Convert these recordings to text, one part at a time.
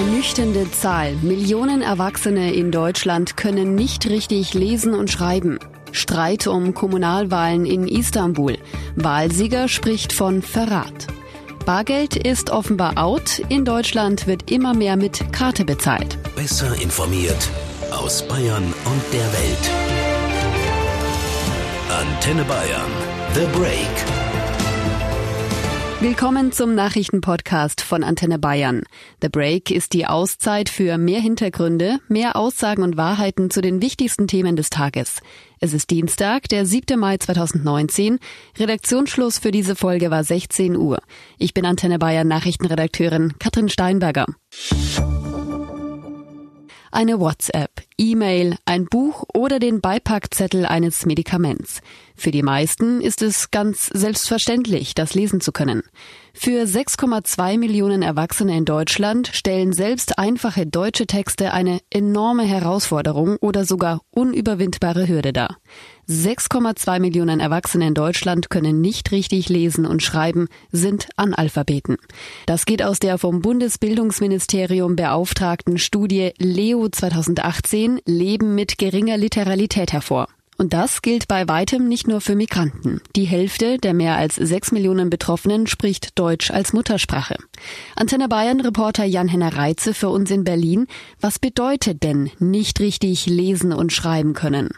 ernüchternde Zahl. Millionen Erwachsene in Deutschland können nicht richtig lesen und schreiben. Streit um Kommunalwahlen in Istanbul. Wahlsieger spricht von Verrat. Bargeld ist offenbar out. In Deutschland wird immer mehr mit Karte bezahlt. Besser informiert aus Bayern und der Welt. Antenne Bayern. The Break. Willkommen zum Nachrichtenpodcast von Antenne Bayern. The Break ist die Auszeit für mehr Hintergründe, mehr Aussagen und Wahrheiten zu den wichtigsten Themen des Tages. Es ist Dienstag, der 7. Mai 2019. Redaktionsschluss für diese Folge war 16 Uhr. Ich bin Antenne Bayern Nachrichtenredakteurin Katrin Steinberger. Eine WhatsApp, E-Mail, ein Buch oder den Beipackzettel eines Medikaments. Für die meisten ist es ganz selbstverständlich, das lesen zu können. Für 6,2 Millionen Erwachsene in Deutschland stellen selbst einfache deutsche Texte eine enorme Herausforderung oder sogar unüberwindbare Hürde dar. 6,2 Millionen Erwachsene in Deutschland können nicht richtig lesen und schreiben, sind Analphabeten. Das geht aus der vom Bundesbildungsministerium beauftragten Studie Leo 2018 Leben mit geringer Literalität hervor. Und das gilt bei weitem nicht nur für Migranten. Die Hälfte der mehr als sechs Millionen Betroffenen spricht Deutsch als Muttersprache. Antenne Bayern Reporter Jan-Henner Reitze für uns in Berlin. Was bedeutet denn nicht richtig lesen und schreiben können?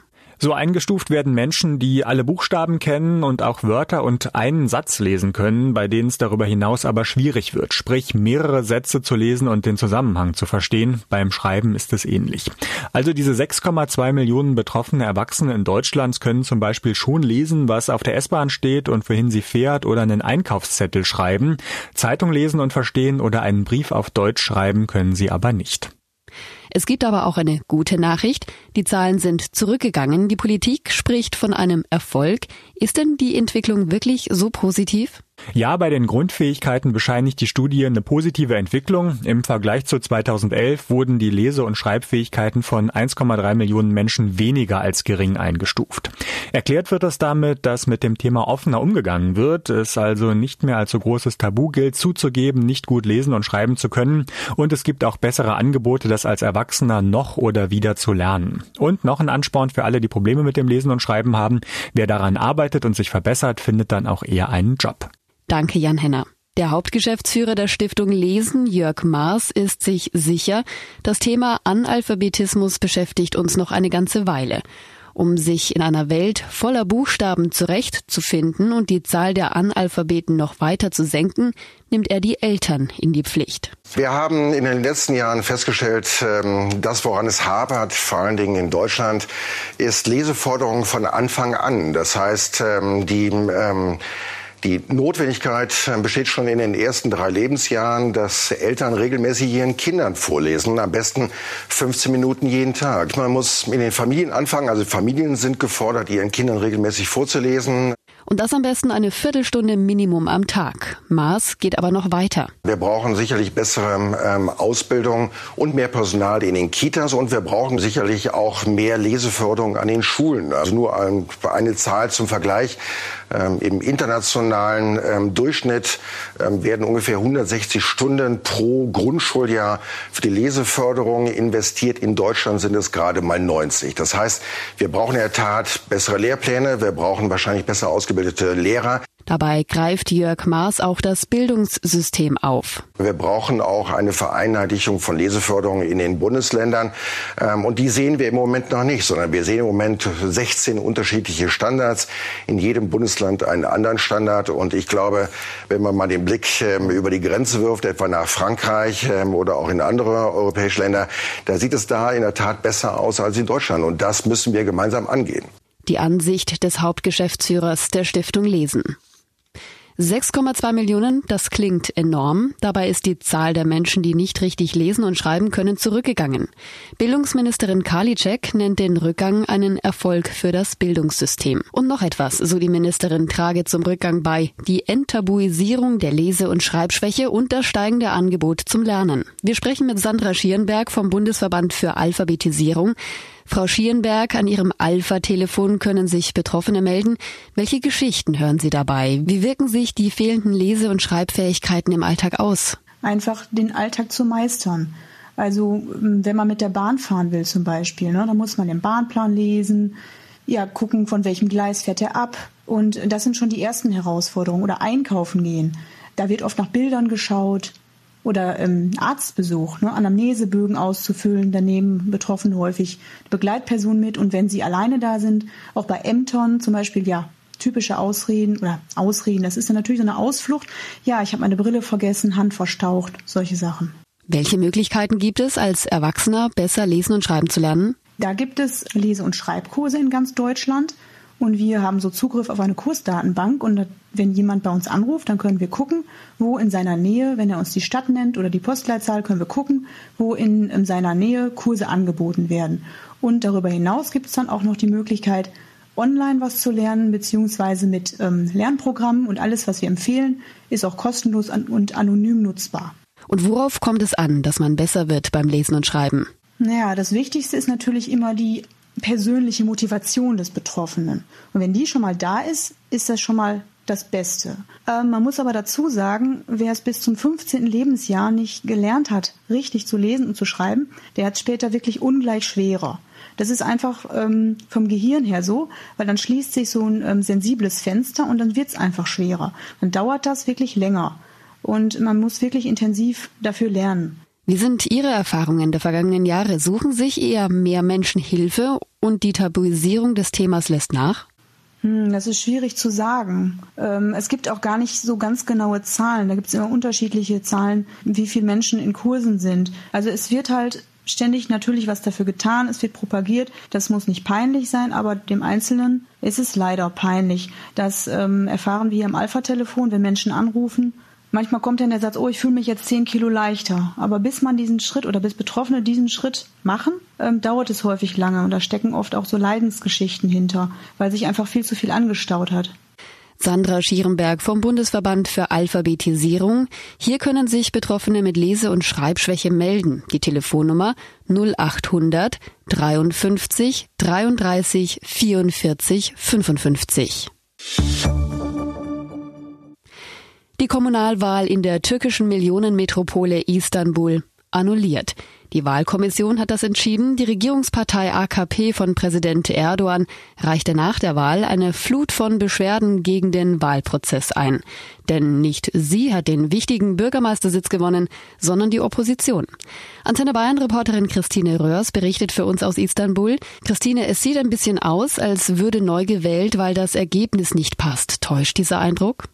So eingestuft werden Menschen, die alle Buchstaben kennen und auch Wörter und einen Satz lesen können, bei denen es darüber hinaus aber schwierig wird, sprich mehrere Sätze zu lesen und den Zusammenhang zu verstehen. Beim Schreiben ist es ähnlich. Also diese 6,2 Millionen betroffene Erwachsene in Deutschland können zum Beispiel schon lesen, was auf der S-Bahn steht und wohin sie fährt oder einen Einkaufszettel schreiben. Zeitung lesen und verstehen oder einen Brief auf Deutsch schreiben können sie aber nicht. Es gibt aber auch eine gute Nachricht. Die Zahlen sind zurückgegangen. Die Politik spricht von einem Erfolg. Ist denn die Entwicklung wirklich so positiv? Ja, bei den Grundfähigkeiten bescheinigt die Studie eine positive Entwicklung. Im Vergleich zu 2011 wurden die Lese- und Schreibfähigkeiten von 1,3 Millionen Menschen weniger als gering eingestuft. Erklärt wird das damit, dass mit dem Thema offener umgegangen wird, es also nicht mehr als so großes Tabu gilt, zuzugeben, nicht gut lesen und schreiben zu können und es gibt auch bessere Angebote, das als Erwachsener noch oder wieder zu lernen. Und noch ein Ansporn für alle, die Probleme mit dem Lesen und Schreiben haben. Wer daran arbeitet und sich verbessert, findet dann auch eher einen Job. Danke, Jan Henner. Der Hauptgeschäftsführer der Stiftung Lesen, Jörg Maas, ist sich sicher, das Thema Analphabetismus beschäftigt uns noch eine ganze Weile. Um sich in einer Welt voller Buchstaben zurechtzufinden und die Zahl der Analphabeten noch weiter zu senken, nimmt er die Eltern in die Pflicht. Wir haben in den letzten Jahren festgestellt, ähm, das, woran es hapert, vor allen Dingen in Deutschland, ist Leseforderung von Anfang an. Das heißt, ähm, die ähm, die Notwendigkeit äh, besteht schon in den ersten drei Lebensjahren, dass Eltern regelmäßig ihren Kindern vorlesen, am besten 15 Minuten jeden Tag. Man muss in den Familien anfangen, also Familien sind gefordert, ihren Kindern regelmäßig vorzulesen. Und das am besten eine Viertelstunde Minimum am Tag. Maß geht aber noch weiter. Wir brauchen sicherlich bessere ähm, Ausbildung und mehr Personal in den Kitas und wir brauchen sicherlich auch mehr Leseförderung an den Schulen. Also nur ein, eine Zahl zum Vergleich. Ähm, Im internationalen ähm, Durchschnitt ähm, werden ungefähr 160 Stunden pro Grundschuljahr für die Leseförderung investiert. In Deutschland sind es gerade mal 90. Das heißt, wir brauchen in der Tat bessere Lehrpläne, wir brauchen wahrscheinlich besser ausgebildete Lehrer. Dabei greift Jörg Maas auch das Bildungssystem auf. Wir brauchen auch eine Vereinheitlichung von Leseförderung in den Bundesländern. Ähm, und die sehen wir im Moment noch nicht, sondern wir sehen im Moment 16 unterschiedliche Standards. In jedem Bundesland einen anderen Standard. Und ich glaube, wenn man mal den Blick ähm, über die Grenze wirft, etwa nach Frankreich ähm, oder auch in andere europäische Länder, da sieht es da in der Tat besser aus als in Deutschland. Und das müssen wir gemeinsam angehen. Die Ansicht des Hauptgeschäftsführers der Stiftung Lesen. 6,2 Millionen, das klingt enorm. Dabei ist die Zahl der Menschen, die nicht richtig lesen und schreiben können, zurückgegangen. Bildungsministerin Karliczek nennt den Rückgang einen Erfolg für das Bildungssystem. Und noch etwas, so die Ministerin, trage zum Rückgang bei. Die Enttabuisierung der Lese- und Schreibschwäche und das steigende Angebot zum Lernen. Wir sprechen mit Sandra Schierenberg vom Bundesverband für Alphabetisierung. Frau Schierenberg, an Ihrem Alpha-Telefon können sich Betroffene melden. Welche Geschichten hören Sie dabei? Wie wirken sich die fehlenden Lese- und Schreibfähigkeiten im Alltag aus? Einfach den Alltag zu meistern. Also wenn man mit der Bahn fahren will zum Beispiel, ne, dann muss man den Bahnplan lesen, ja, gucken, von welchem Gleis fährt er ab. Und das sind schon die ersten Herausforderungen. Oder einkaufen gehen. Da wird oft nach Bildern geschaut. Oder ähm, Arztbesuch, ne, Anamnesebögen auszufüllen. Daneben betroffen häufig Begleitpersonen mit. Und wenn sie alleine da sind, auch bei Ämtern zum Beispiel, ja, typische Ausreden oder Ausreden, das ist ja natürlich so eine Ausflucht. Ja, ich habe meine Brille vergessen, Hand verstaucht, solche Sachen. Welche Möglichkeiten gibt es, als Erwachsener besser lesen und schreiben zu lernen? Da gibt es Lese- und Schreibkurse in ganz Deutschland. Und wir haben so Zugriff auf eine Kursdatenbank. Und wenn jemand bei uns anruft, dann können wir gucken, wo in seiner Nähe, wenn er uns die Stadt nennt oder die Postleitzahl, können wir gucken, wo in, in seiner Nähe Kurse angeboten werden. Und darüber hinaus gibt es dann auch noch die Möglichkeit, online was zu lernen, beziehungsweise mit ähm, Lernprogrammen. Und alles, was wir empfehlen, ist auch kostenlos und anonym nutzbar. Und worauf kommt es an, dass man besser wird beim Lesen und Schreiben? Naja, das Wichtigste ist natürlich immer die persönliche Motivation des Betroffenen. Und wenn die schon mal da ist, ist das schon mal das Beste. Ähm, man muss aber dazu sagen, wer es bis zum 15. Lebensjahr nicht gelernt hat, richtig zu lesen und zu schreiben, der hat später wirklich ungleich schwerer. Das ist einfach ähm, vom Gehirn her so, weil dann schließt sich so ein ähm, sensibles Fenster und dann wird es einfach schwerer. Dann dauert das wirklich länger. Und man muss wirklich intensiv dafür lernen. Wie sind Ihre Erfahrungen der vergangenen Jahre? Suchen sich eher mehr Menschen Hilfe und die Tabuisierung des Themas lässt nach? Hm, das ist schwierig zu sagen. Ähm, es gibt auch gar nicht so ganz genaue Zahlen. Da gibt es immer unterschiedliche Zahlen, wie viele Menschen in Kursen sind. Also es wird halt ständig natürlich was dafür getan, es wird propagiert. Das muss nicht peinlich sein, aber dem Einzelnen ist es leider peinlich. Das ähm, erfahren wir im Alpha-Telefon, wenn Menschen anrufen Manchmal kommt dann der Satz, oh, ich fühle mich jetzt zehn Kilo leichter. Aber bis man diesen Schritt oder bis Betroffene diesen Schritt machen, ähm, dauert es häufig lange. Und da stecken oft auch so Leidensgeschichten hinter, weil sich einfach viel zu viel angestaut hat. Sandra Schierenberg vom Bundesverband für Alphabetisierung. Hier können sich Betroffene mit Lese- und Schreibschwäche melden. Die Telefonnummer 0800 53 33 44 55. Die Kommunalwahl in der türkischen Millionenmetropole Istanbul annulliert. Die Wahlkommission hat das entschieden. Die Regierungspartei AKP von Präsident Erdogan reichte nach der Wahl eine Flut von Beschwerden gegen den Wahlprozess ein. Denn nicht sie hat den wichtigen Bürgermeistersitz gewonnen, sondern die Opposition. Antenne Bayern Reporterin Christine Röhrs berichtet für uns aus Istanbul. Christine, es sieht ein bisschen aus, als würde neu gewählt, weil das Ergebnis nicht passt. Täuscht dieser Eindruck?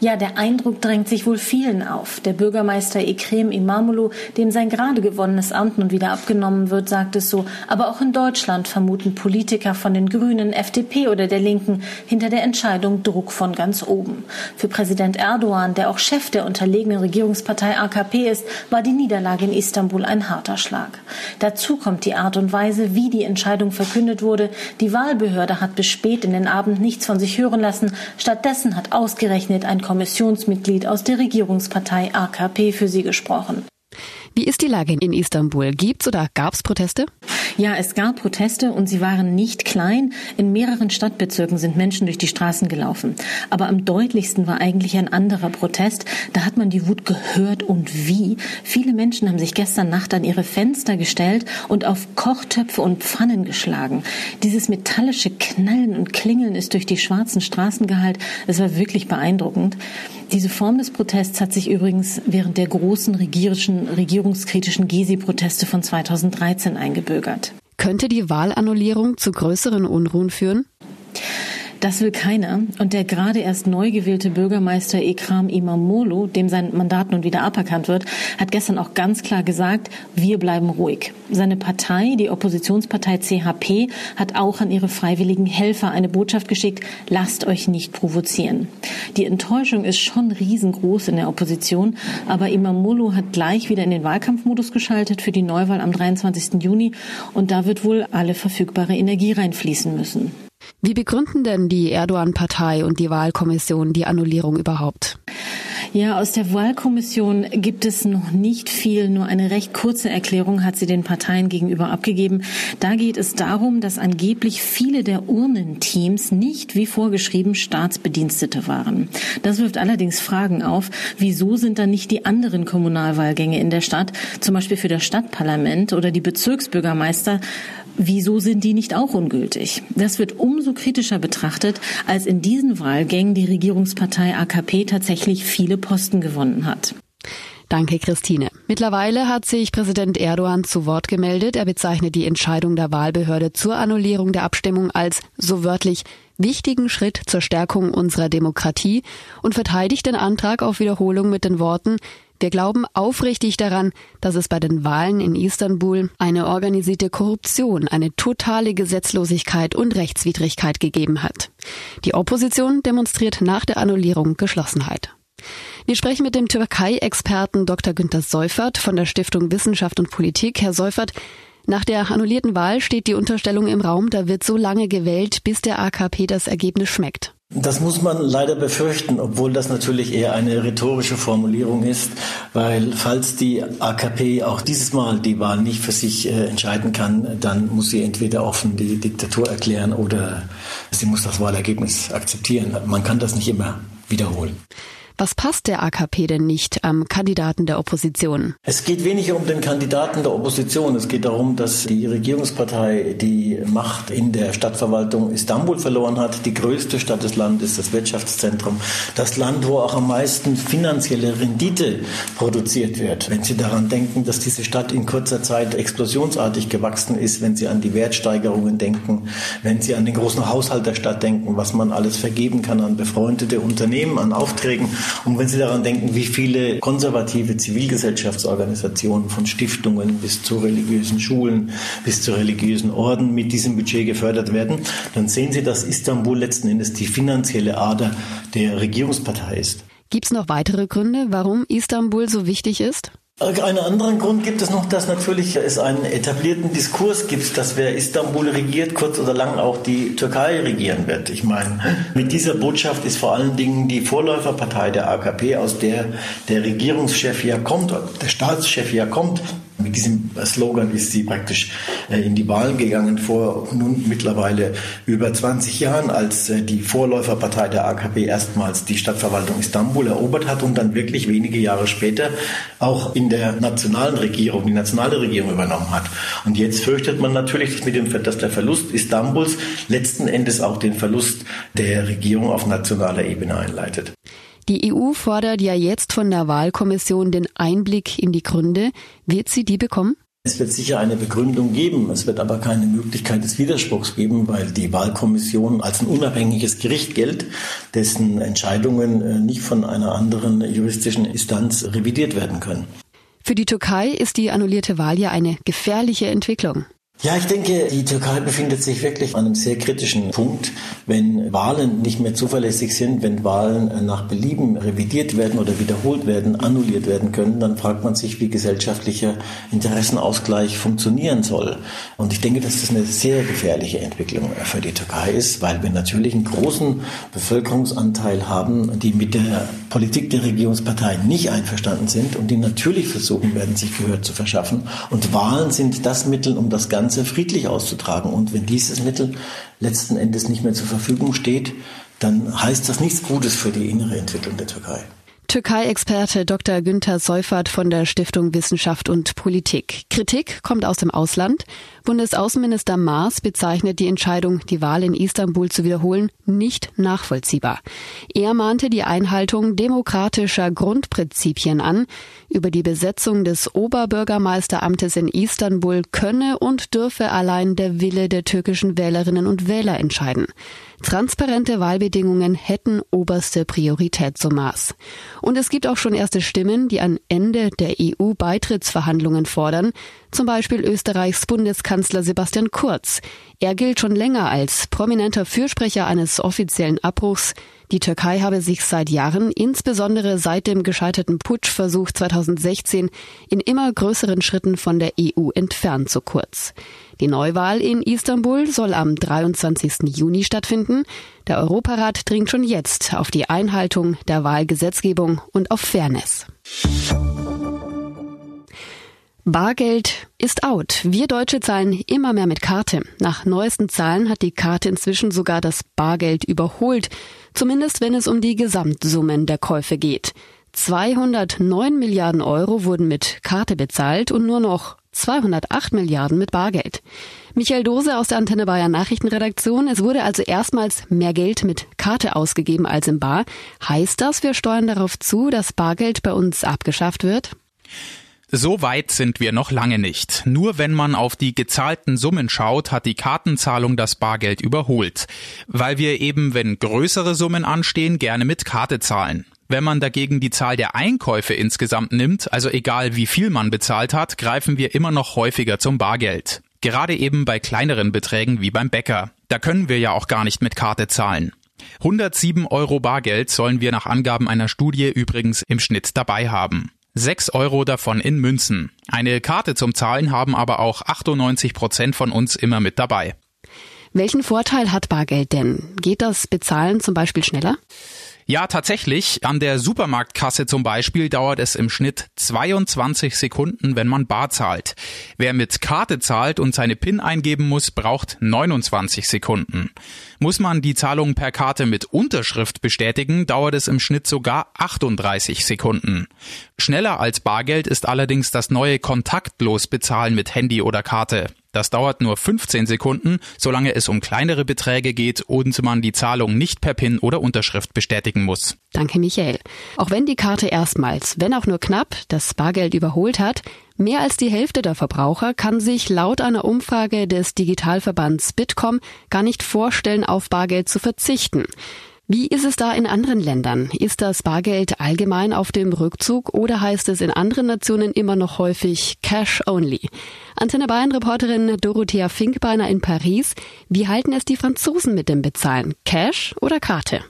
Ja, der Eindruck drängt sich wohl vielen auf. Der Bürgermeister Ekrem Imamoglu, dem sein gerade gewonnenes Amt nun wieder abgenommen wird, sagt es so. Aber auch in Deutschland vermuten Politiker von den Grünen, FDP oder der Linken hinter der Entscheidung Druck von ganz oben. Für Präsident Erdogan, der auch Chef der unterlegenen Regierungspartei AKP ist, war die Niederlage in Istanbul ein harter Schlag. Dazu kommt die Art und Weise, wie die Entscheidung verkündet wurde. Die Wahlbehörde hat bis spät in den Abend nichts von sich hören lassen. Stattdessen hat ausgerechnet ein Kommissionsmitglied aus der Regierungspartei AKP für sie gesprochen. Wie ist die Lage in Istanbul? Gibt's oder gab's Proteste? Ja, es gab Proteste und sie waren nicht klein. In mehreren Stadtbezirken sind Menschen durch die Straßen gelaufen. Aber am deutlichsten war eigentlich ein anderer Protest. Da hat man die Wut gehört und wie. Viele Menschen haben sich gestern Nacht an ihre Fenster gestellt und auf Kochtöpfe und Pfannen geschlagen. Dieses metallische Knallen und Klingeln ist durch die schwarzen Straßen geheilt. Es war wirklich beeindruckend. Diese Form des Protests hat sich übrigens während der großen regierischen, regierungskritischen Gezi-Proteste von 2013 eingebürgert. Könnte die Wahlannullierung zu größeren Unruhen führen? Das will keiner. Und der gerade erst neu gewählte Bürgermeister Ekram Imamoglu, dem sein Mandat nun wieder aberkannt wird, hat gestern auch ganz klar gesagt, wir bleiben ruhig. Seine Partei, die Oppositionspartei CHP, hat auch an ihre freiwilligen Helfer eine Botschaft geschickt, lasst euch nicht provozieren. Die Enttäuschung ist schon riesengroß in der Opposition, aber Imamoglu hat gleich wieder in den Wahlkampfmodus geschaltet für die Neuwahl am 23. Juni und da wird wohl alle verfügbare Energie reinfließen müssen. Wie begründen denn die Erdogan-Partei und die Wahlkommission die Annullierung überhaupt? Ja, aus der Wahlkommission gibt es noch nicht viel. Nur eine recht kurze Erklärung hat sie den Parteien gegenüber abgegeben. Da geht es darum, dass angeblich viele der Urnenteams nicht wie vorgeschrieben Staatsbedienstete waren. Das wirft allerdings Fragen auf. Wieso sind dann nicht die anderen Kommunalwahlgänge in der Stadt, zum Beispiel für das Stadtparlament oder die Bezirksbürgermeister, Wieso sind die nicht auch ungültig? Das wird umso kritischer betrachtet, als in diesen Wahlgängen die Regierungspartei AKP tatsächlich viele Posten gewonnen hat. Danke, Christine. Mittlerweile hat sich Präsident Erdogan zu Wort gemeldet. Er bezeichnet die Entscheidung der Wahlbehörde zur Annullierung der Abstimmung als so wörtlich wichtigen Schritt zur Stärkung unserer Demokratie und verteidigt den Antrag auf Wiederholung mit den Worten, wir glauben aufrichtig daran, dass es bei den Wahlen in Istanbul eine organisierte Korruption, eine totale Gesetzlosigkeit und Rechtswidrigkeit gegeben hat. Die Opposition demonstriert nach der Annullierung Geschlossenheit. Wir sprechen mit dem Türkei-Experten Dr. Günter Seufert von der Stiftung Wissenschaft und Politik. Herr Seufert, nach der annullierten Wahl steht die Unterstellung im Raum, da wird so lange gewählt, bis der AKP das Ergebnis schmeckt. Das muss man leider befürchten, obwohl das natürlich eher eine rhetorische Formulierung ist, weil falls die AKP auch dieses Mal die Wahl nicht für sich äh, entscheiden kann, dann muss sie entweder offen die Diktatur erklären oder sie muss das Wahlergebnis akzeptieren. Man kann das nicht immer wiederholen. Was passt der AKP denn nicht am Kandidaten der Opposition? Es geht weniger um den Kandidaten der Opposition. Es geht darum, dass die Regierungspartei die Macht in der Stadtverwaltung Istanbul verloren hat. Die größte Stadt des Landes, das Wirtschaftszentrum. Das Land, wo auch am meisten finanzielle Rendite produziert wird. Wenn Sie daran denken, dass diese Stadt in kurzer Zeit explosionsartig gewachsen ist, wenn Sie an die Wertsteigerungen denken, wenn Sie an den großen Haushalt der Stadt denken, was man alles vergeben kann an befreundete Unternehmen, an Aufträgen, und wenn Sie daran denken, wie viele konservative Zivilgesellschaftsorganisationen von Stiftungen bis zu religiösen Schulen, bis zu religiösen Orden mit diesem Budget gefördert werden, dann sehen Sie, dass Istanbul letzten Endes die finanzielle Ader der Regierungspartei ist. Gibt es noch weitere Gründe, warum Istanbul so wichtig ist? Einen anderen Grund gibt es noch, dass natürlich es einen etablierten Diskurs gibt, dass wer Istanbul regiert, kurz oder lang auch die Türkei regieren wird. Ich meine, mit dieser Botschaft ist vor allen Dingen die Vorläuferpartei der AKP, aus der der Regierungschef ja kommt, der Staatschef ja kommt, mit diesem Slogan ist sie praktisch äh, in die Wahlen gegangen vor nun mittlerweile über 20 Jahren, als äh, die Vorläuferpartei der AKP erstmals die Stadtverwaltung Istanbul erobert hat und dann wirklich wenige Jahre später auch in der nationalen Regierung, die nationale Regierung übernommen hat. Und jetzt fürchtet man natürlich, dass, mit dem, dass der Verlust Istanbuls letzten Endes auch den Verlust der Regierung auf nationaler Ebene einleitet. Die EU fordert ja jetzt von der Wahlkommission den Einblick in die Gründe. Wird sie die bekommen? Es wird sicher eine Begründung geben, es wird aber keine Möglichkeit des Widerspruchs geben, weil die Wahlkommission als ein unabhängiges Gericht gilt, dessen Entscheidungen äh, nicht von einer anderen juristischen Instanz revidiert werden können. Für die Türkei ist die annullierte Wahl ja eine gefährliche Entwicklung. Ja, ich denke, die Türkei befindet sich wirklich an einem sehr kritischen Punkt, wenn Wahlen nicht mehr zuverlässig sind, wenn Wahlen nach Belieben revidiert werden oder wiederholt werden, annulliert werden können, dann fragt man sich, wie gesellschaftlicher Interessenausgleich funktionieren soll. Und ich denke, dass das eine sehr gefährliche Entwicklung für die Türkei ist, weil wir natürlich einen großen Bevölkerungsanteil haben, die mit der Politik der Regierungspartei nicht einverstanden sind und die natürlich versuchen werden, sich Gehör zu verschaffen. Und Wahlen sind das Mittel, um das Ganze Ganze friedlich auszutragen. Und wenn dieses Mittel letzten Endes nicht mehr zur Verfügung steht, dann heißt das nichts Gutes für die innere Entwicklung der Türkei. Türkei-Experte Dr. Günther Seufert von der Stiftung Wissenschaft und Politik. Kritik kommt aus dem Ausland. Bundesaußenminister Maas bezeichnet die Entscheidung, die Wahl in Istanbul zu wiederholen, nicht nachvollziehbar. Er mahnte die Einhaltung demokratischer Grundprinzipien an. Über die Besetzung des Oberbürgermeisteramtes in Istanbul könne und dürfe allein der Wille der türkischen Wählerinnen und Wähler entscheiden. Transparente Wahlbedingungen hätten oberste Priorität zum Maß. Und es gibt auch schon erste Stimmen, die ein Ende der EU-Beitrittsverhandlungen fordern, zum Beispiel Österreichs Bundeskanzler Sebastian Kurz. Er gilt schon länger als prominenter Fürsprecher eines offiziellen Abbruchs. Die Türkei habe sich seit Jahren, insbesondere seit dem gescheiterten Putschversuch 2016, in immer größeren Schritten von der EU entfernt, so kurz. Die Neuwahl in Istanbul soll am 23. Juni stattfinden. Der Europarat dringt schon jetzt auf die Einhaltung der Wahlgesetzgebung und auf Fairness. Bargeld ist out. Wir Deutsche zahlen immer mehr mit Karte. Nach neuesten Zahlen hat die Karte inzwischen sogar das Bargeld überholt. Zumindest wenn es um die Gesamtsummen der Käufe geht. 209 Milliarden Euro wurden mit Karte bezahlt und nur noch 208 Milliarden mit Bargeld. Michael Dose aus der Antenne Bayern Nachrichtenredaktion. Es wurde also erstmals mehr Geld mit Karte ausgegeben als im Bar. Heißt das, wir steuern darauf zu, dass Bargeld bei uns abgeschafft wird? So weit sind wir noch lange nicht. Nur wenn man auf die gezahlten Summen schaut, hat die Kartenzahlung das Bargeld überholt. Weil wir eben, wenn größere Summen anstehen, gerne mit Karte zahlen. Wenn man dagegen die Zahl der Einkäufe insgesamt nimmt, also egal wie viel man bezahlt hat, greifen wir immer noch häufiger zum Bargeld. Gerade eben bei kleineren Beträgen wie beim Bäcker. Da können wir ja auch gar nicht mit Karte zahlen. 107 Euro Bargeld sollen wir nach Angaben einer Studie übrigens im Schnitt dabei haben. 6 Euro davon in Münzen. Eine Karte zum Zahlen haben aber auch 98 Prozent von uns immer mit dabei. Welchen Vorteil hat Bargeld denn? Geht das Bezahlen zum Beispiel schneller? Ja, tatsächlich. An der Supermarktkasse zum Beispiel dauert es im Schnitt 22 Sekunden, wenn man bar zahlt. Wer mit Karte zahlt und seine PIN eingeben muss, braucht 29 Sekunden. Muss man die Zahlung per Karte mit Unterschrift bestätigen, dauert es im Schnitt sogar 38 Sekunden. Schneller als Bargeld ist allerdings das neue kontaktlos Bezahlen mit Handy oder Karte. Das dauert nur 15 Sekunden, solange es um kleinere Beträge geht und man die Zahlung nicht per PIN oder Unterschrift bestätigen muss. Danke, Michael. Auch wenn die Karte erstmals, wenn auch nur knapp, das Bargeld überholt hat, mehr als die Hälfte der Verbraucher kann sich laut einer Umfrage des Digitalverbands Bitkom gar nicht vorstellen, auf Bargeld zu verzichten. Wie ist es da in anderen Ländern? Ist das Bargeld allgemein auf dem Rückzug oder heißt es in anderen Nationen immer noch häufig Cash Only? Antenne Bayern Reporterin Dorothea Finkbeiner in Paris. Wie halten es die Franzosen mit dem Bezahlen? Cash oder Karte?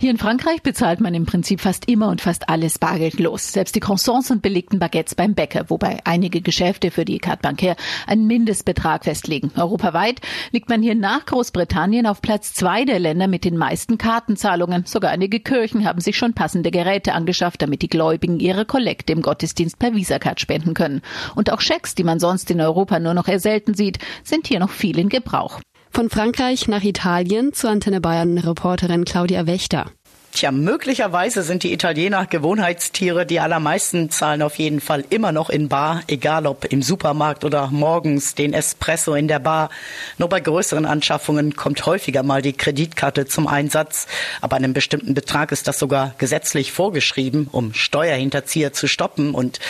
Hier in Frankreich bezahlt man im Prinzip fast immer und fast alles bargeldlos. Selbst die Croissants und belegten Baguettes beim Bäcker, wobei einige Geschäfte für die Carte Bancaire einen Mindestbetrag festlegen. Europaweit liegt man hier nach Großbritannien auf Platz zwei der Länder mit den meisten Kartenzahlungen. Sogar einige Kirchen haben sich schon passende Geräte angeschafft, damit die Gläubigen ihre Kollekte im Gottesdienst per Visacard spenden können. Und auch Schecks, die man sonst in Europa nur noch eher selten sieht, sind hier noch viel in Gebrauch. Von Frankreich nach Italien zur Antenne Bayern Reporterin Claudia Wächter. Tja, möglicherweise sind die Italiener Gewohnheitstiere. Die allermeisten zahlen auf jeden Fall immer noch in Bar, egal ob im Supermarkt oder morgens den Espresso in der Bar. Nur bei größeren Anschaffungen kommt häufiger mal die Kreditkarte zum Einsatz. Aber einem bestimmten Betrag ist das sogar gesetzlich vorgeschrieben, um Steuerhinterzieher zu stoppen. Und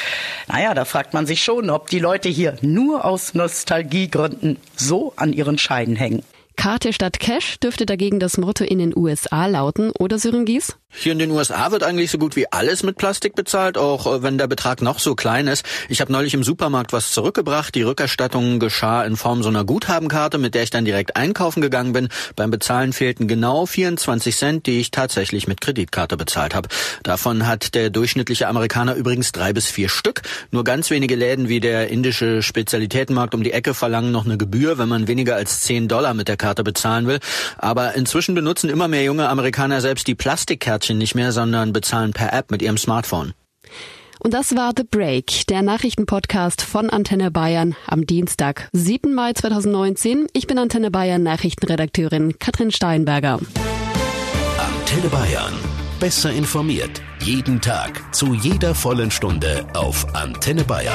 naja, da fragt man sich schon, ob die Leute hier nur aus Nostalgiegründen so an ihren Scheiden hängen. Karte statt Cash dürfte dagegen das Motto in den USA lauten, oder Sören Gies? Hier in den USA wird eigentlich so gut wie alles mit Plastik bezahlt, auch äh, wenn der Betrag noch so klein ist. Ich habe neulich im Supermarkt was zurückgebracht. Die Rückerstattung geschah in Form so einer Guthabenkarte, mit der ich dann direkt einkaufen gegangen bin. Beim Bezahlen fehlten genau 24 Cent, die ich tatsächlich mit Kreditkarte bezahlt habe. Davon hat der durchschnittliche Amerikaner übrigens drei bis vier Stück. Nur ganz wenige Läden wie der indische Spezialitätenmarkt um die Ecke verlangen noch eine Gebühr, wenn man weniger als 10 Dollar mit der Karte bezahlen will. Aber inzwischen benutzen immer mehr junge Amerikaner selbst die Plastikkärtchen nicht mehr, sondern bezahlen per App mit ihrem Smartphone. Und das war The Break, der Nachrichtenpodcast von Antenne Bayern am Dienstag, 7. Mai 2019. Ich bin Antenne Bayern Nachrichtenredakteurin Katrin Steinberger. Antenne Bayern. Besser informiert. Jeden Tag. Zu jeder vollen Stunde auf Antenne Bayern.